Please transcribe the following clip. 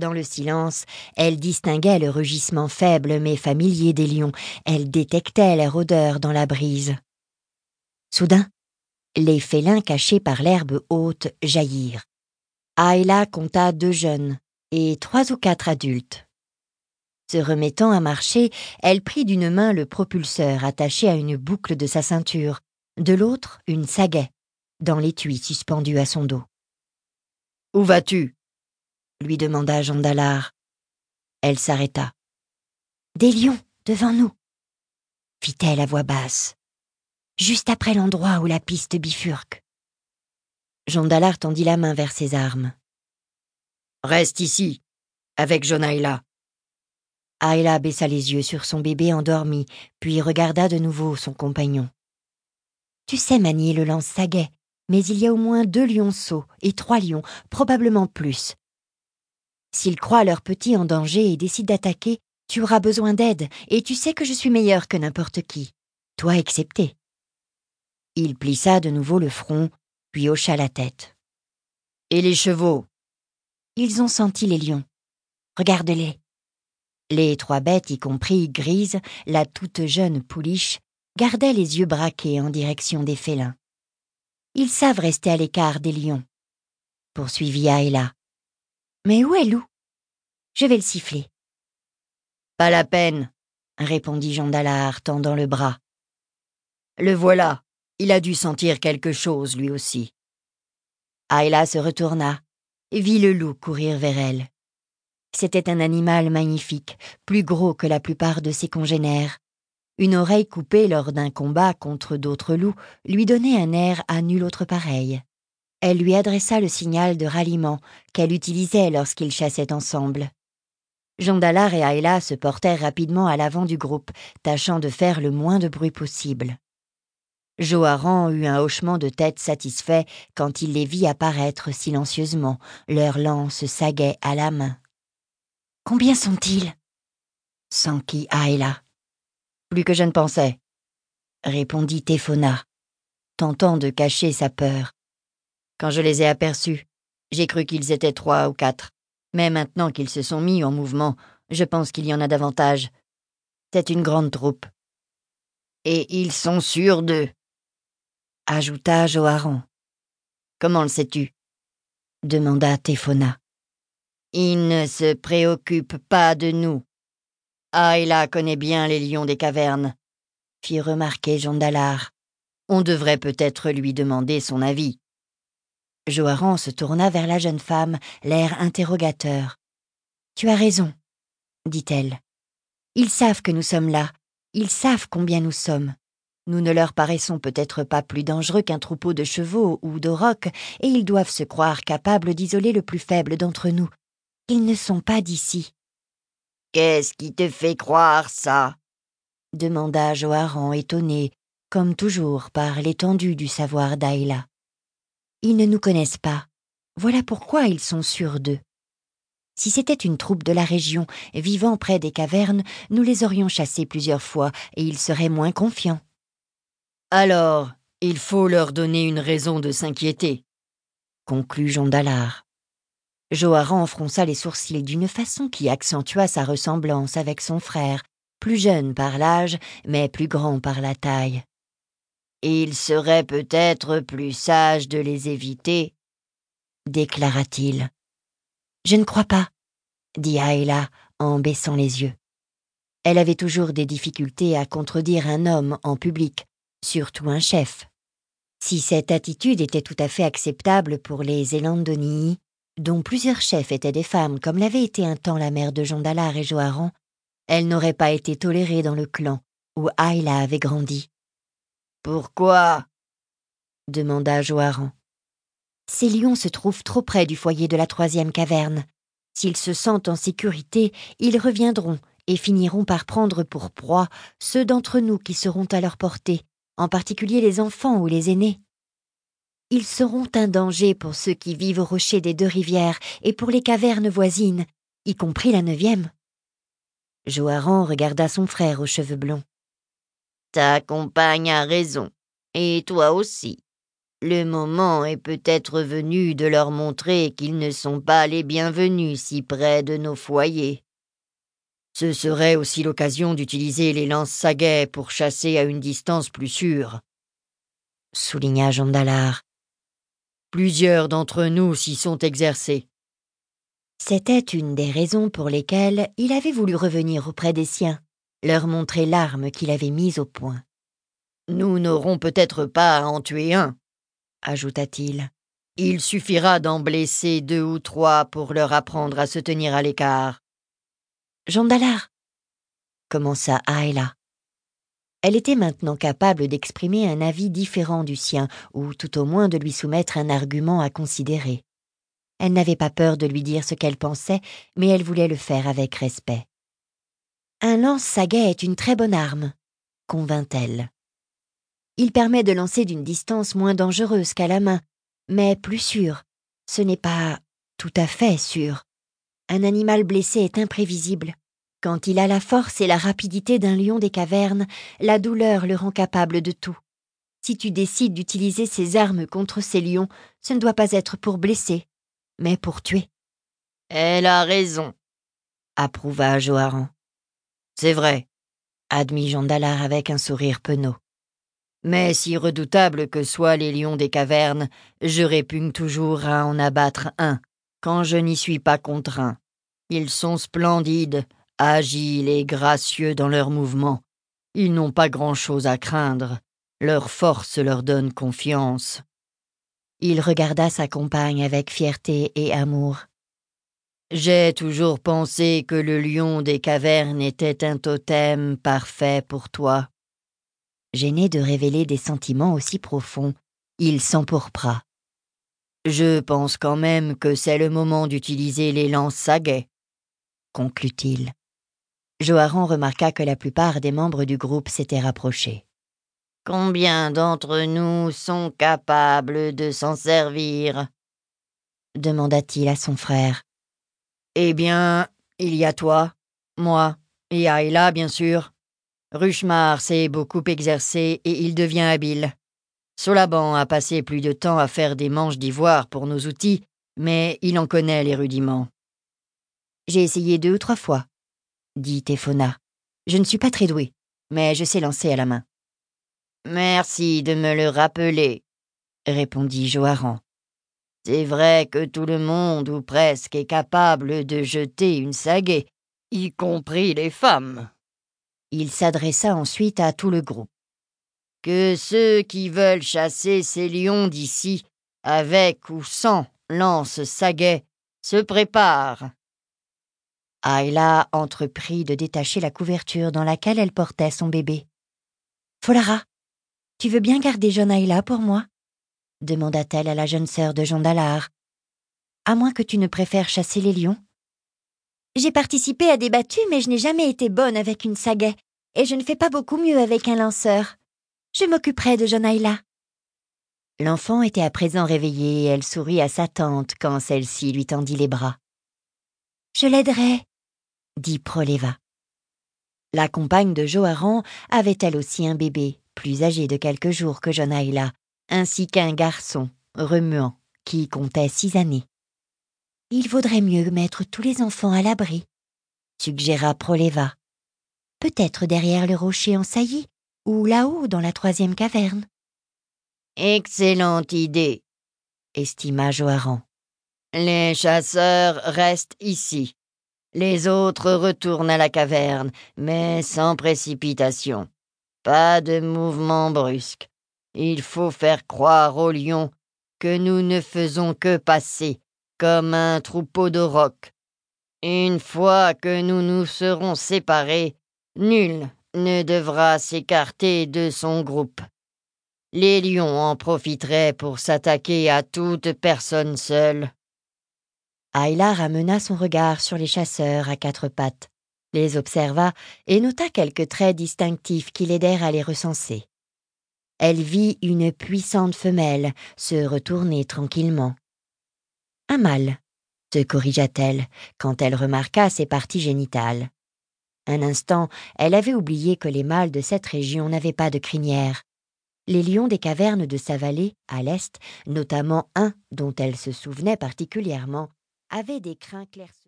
Dans le silence, elle distinguait le rugissement faible mais familier des lions, elle détectait leur odeur dans la brise. Soudain, les félins cachés par l'herbe haute jaillirent. Ayla compta deux jeunes et trois ou quatre adultes. Se remettant à marcher, elle prit d'une main le propulseur attaché à une boucle de sa ceinture, de l'autre une sagaie, dans l'étui suspendu à son dos. Où vas-tu? Lui demanda Jean Dallard. Elle s'arrêta. Des lions, devant nous, fit-elle à voix basse, juste après l'endroit où la piste bifurque. Jean Dallard tendit la main vers ses armes. Reste ici, avec Jonaïla. Ayla baissa les yeux sur son bébé endormi, puis regarda de nouveau son compagnon. Tu sais manier le lance-saguet, mais il y a au moins deux lionceaux et trois lions, probablement plus. S'ils croient leur petit en danger et décident d'attaquer, tu auras besoin d'aide, et tu sais que je suis meilleur que n'importe qui, toi excepté. Il plissa de nouveau le front, puis hocha la tête. Et les chevaux? Ils ont senti les lions. Regarde-les. Les trois bêtes, y compris Grise, la toute jeune pouliche, gardaient les yeux braqués en direction des félins. Ils savent rester à l'écart des lions, poursuivit Aïla. Mais où est Lou? Je vais le siffler. Pas la peine, répondit Jean tendant le bras. Le voilà. Il a dû sentir quelque chose, lui aussi. Ayla se retourna et vit le loup courir vers elle. C'était un animal magnifique, plus gros que la plupart de ses congénères. Une oreille coupée lors d'un combat contre d'autres loups lui donnait un air à nul autre pareil elle lui adressa le signal de ralliement qu'elle utilisait lorsqu'ils chassaient ensemble. Jean Dallard et Ayla se portèrent rapidement à l'avant du groupe, tâchant de faire le moins de bruit possible. Joharan eut un hochement de tête satisfait quand il les vit apparaître silencieusement, leurs lances saguet à la main. Combien sont-ils? s'enquit Ayla. Plus que je ne pensais, répondit Téphona, tentant de cacher sa peur. Quand je les ai aperçus, j'ai cru qu'ils étaient trois ou quatre. Mais maintenant qu'ils se sont mis en mouvement, je pense qu'il y en a davantage. C'est une grande troupe. Et ils sont sûrs d'eux, ajouta Joharon. Comment le sais-tu? demanda Téphona. Ils ne se préoccupent pas de nous. Ayla connaît bien les lions des cavernes, fit remarquer Jean. On devrait peut-être lui demander son avis. Joharan se tourna vers la jeune femme, l'air interrogateur. Tu as raison, dit-elle. Ils savent que nous sommes là, ils savent combien nous sommes. Nous ne leur paraissons peut-être pas plus dangereux qu'un troupeau de chevaux ou d'aurochs, et ils doivent se croire capables d'isoler le plus faible d'entre nous. Ils ne sont pas d'ici. Qu'est-ce qui te fait croire ça? demanda Joharan étonné, comme toujours par l'étendue du savoir d'Aïla. Ils ne nous connaissent pas. Voilà pourquoi ils sont sûrs d'eux. Si c'était une troupe de la région vivant près des cavernes, nous les aurions chassés plusieurs fois et ils seraient moins confiants. Alors, il faut leur donner une raison de s'inquiéter, conclut Jean. Joharan fronça les sourcils d'une façon qui accentua sa ressemblance avec son frère, plus jeune par l'âge, mais plus grand par la taille. Il serait peut-être plus sage de les éviter, déclara-t-il. Je ne crois pas, dit Ayla en baissant les yeux. Elle avait toujours des difficultés à contredire un homme en public, surtout un chef. Si cette attitude était tout à fait acceptable pour les Elandonii, dont plusieurs chefs étaient des femmes comme l'avait été un temps la mère de Jean Dallard et Joharan, elle n'aurait pas été tolérée dans le clan où Ayla avait grandi. Pourquoi? demanda Joharan. Ces lions se trouvent trop près du foyer de la troisième caverne. S'ils se sentent en sécurité, ils reviendront et finiront par prendre pour proie ceux d'entre nous qui seront à leur portée, en particulier les enfants ou les aînés. Ils seront un danger pour ceux qui vivent au rocher des deux rivières et pour les cavernes voisines, y compris la neuvième. Joharan regarda son frère aux cheveux blonds. Ta compagne a raison, et toi aussi. Le moment est peut-être venu de leur montrer qu'ils ne sont pas les bienvenus si près de nos foyers. Ce serait aussi l'occasion d'utiliser les lances saguets pour chasser à une distance plus sûre, souligna Jondalard. Plusieurs d'entre nous s'y sont exercés. C'était une des raisons pour lesquelles il avait voulu revenir auprès des siens, leur montrer l'arme qu'il avait mise au point. Nous n'aurons peut-être pas à en tuer un, ajouta-t-il. Il suffira d'en blesser deux ou trois pour leur apprendre à se tenir à l'écart. Jean commença Ayla. Elle était maintenant capable d'exprimer un avis différent du sien, ou tout au moins de lui soumettre un argument à considérer. Elle n'avait pas peur de lui dire ce qu'elle pensait, mais elle voulait le faire avec respect. Un lance-saguet est une très bonne arme, convint-elle. Il permet de lancer d'une distance moins dangereuse qu'à la main, mais plus sûr. Ce n'est pas tout à fait sûr. Un animal blessé est imprévisible. Quand il a la force et la rapidité d'un lion des cavernes, la douleur le rend capable de tout. Si tu décides d'utiliser ces armes contre ces lions, ce ne doit pas être pour blesser, mais pour tuer. Elle a raison, approuva Joharan. C'est vrai, admit Jean Dallard avec un sourire penaud. Mais si redoutables que soient les lions des cavernes, je répugne toujours à en abattre un, quand je n'y suis pas contraint. Ils sont splendides, agiles et gracieux dans leurs mouvements. Ils n'ont pas grand-chose à craindre. Leur force leur donne confiance. Il regarda sa compagne avec fierté et amour. J'ai toujours pensé que le lion des cavernes était un totem parfait pour toi. Gêné de révéler des sentiments aussi profonds, il s'empourpra. Je pense quand même que c'est le moment d'utiliser les lances saguets, conclut-il. Joharan remarqua que la plupart des membres du groupe s'étaient rapprochés. Combien d'entre nous sont capables de s'en servir? demanda-t-il à son frère. Eh bien, il y a toi, moi, et Ayla, bien sûr. Ruchmar s'est beaucoup exercé et il devient habile. Solaban a passé plus de temps à faire des manches d'ivoire pour nos outils, mais il en connaît les rudiments. J'ai essayé deux ou trois fois, dit Téphona. Je ne suis pas très doué, mais je sais lancer à la main. Merci de me le rappeler, répondit Joharan. C'est vrai que tout le monde ou presque est capable de jeter une sagaie, y compris les femmes. Il s'adressa ensuite à tout le groupe. Que ceux qui veulent chasser ces lions d'ici, avec ou sans lance saguet, se préparent. Ayla entreprit de détacher la couverture dans laquelle elle portait son bébé. Folara, tu veux bien garder jeune Ayla pour moi? Demanda-t-elle à la jeune sœur de Jean Dallard. À moins que tu ne préfères chasser les lions. J'ai participé à des battues, mais je n'ai jamais été bonne avec une sagaie, et je ne fais pas beaucoup mieux avec un lanceur. Je m'occuperai de Jonaïla. L'enfant était à présent réveillée et elle sourit à sa tante quand celle-ci lui tendit les bras. Je l'aiderai, dit Proleva. La compagne de Joharan avait elle aussi un bébé, plus âgé de quelques jours que Jonaïla, ainsi qu'un garçon, remuant, qui comptait six années. Il vaudrait mieux mettre tous les enfants à l'abri, suggéra Proleva. Peut-être derrière le rocher en saillie, ou là-haut dans la troisième caverne. Excellente idée, estima Joharan. Les chasseurs restent ici. Les autres retournent à la caverne, mais sans précipitation. Pas de mouvement brusque. Il faut faire croire aux lions que nous ne faisons que passer, comme un troupeau de rocs. Une fois que nous nous serons séparés, nul ne devra s'écarter de son groupe. Les lions en profiteraient pour s'attaquer à toute personne seule. Ayla ramena son regard sur les chasseurs à quatre pattes, les observa et nota quelques traits distinctifs qui l'aidèrent à les recenser. Elle vit une puissante femelle se retourner tranquillement. Un mâle, se corrigea-t-elle quand elle remarqua ses parties génitales. Un instant, elle avait oublié que les mâles de cette région n'avaient pas de crinière. Les lions des cavernes de sa vallée, à l'est, notamment un dont elle se souvenait particulièrement, avaient des crins clairs.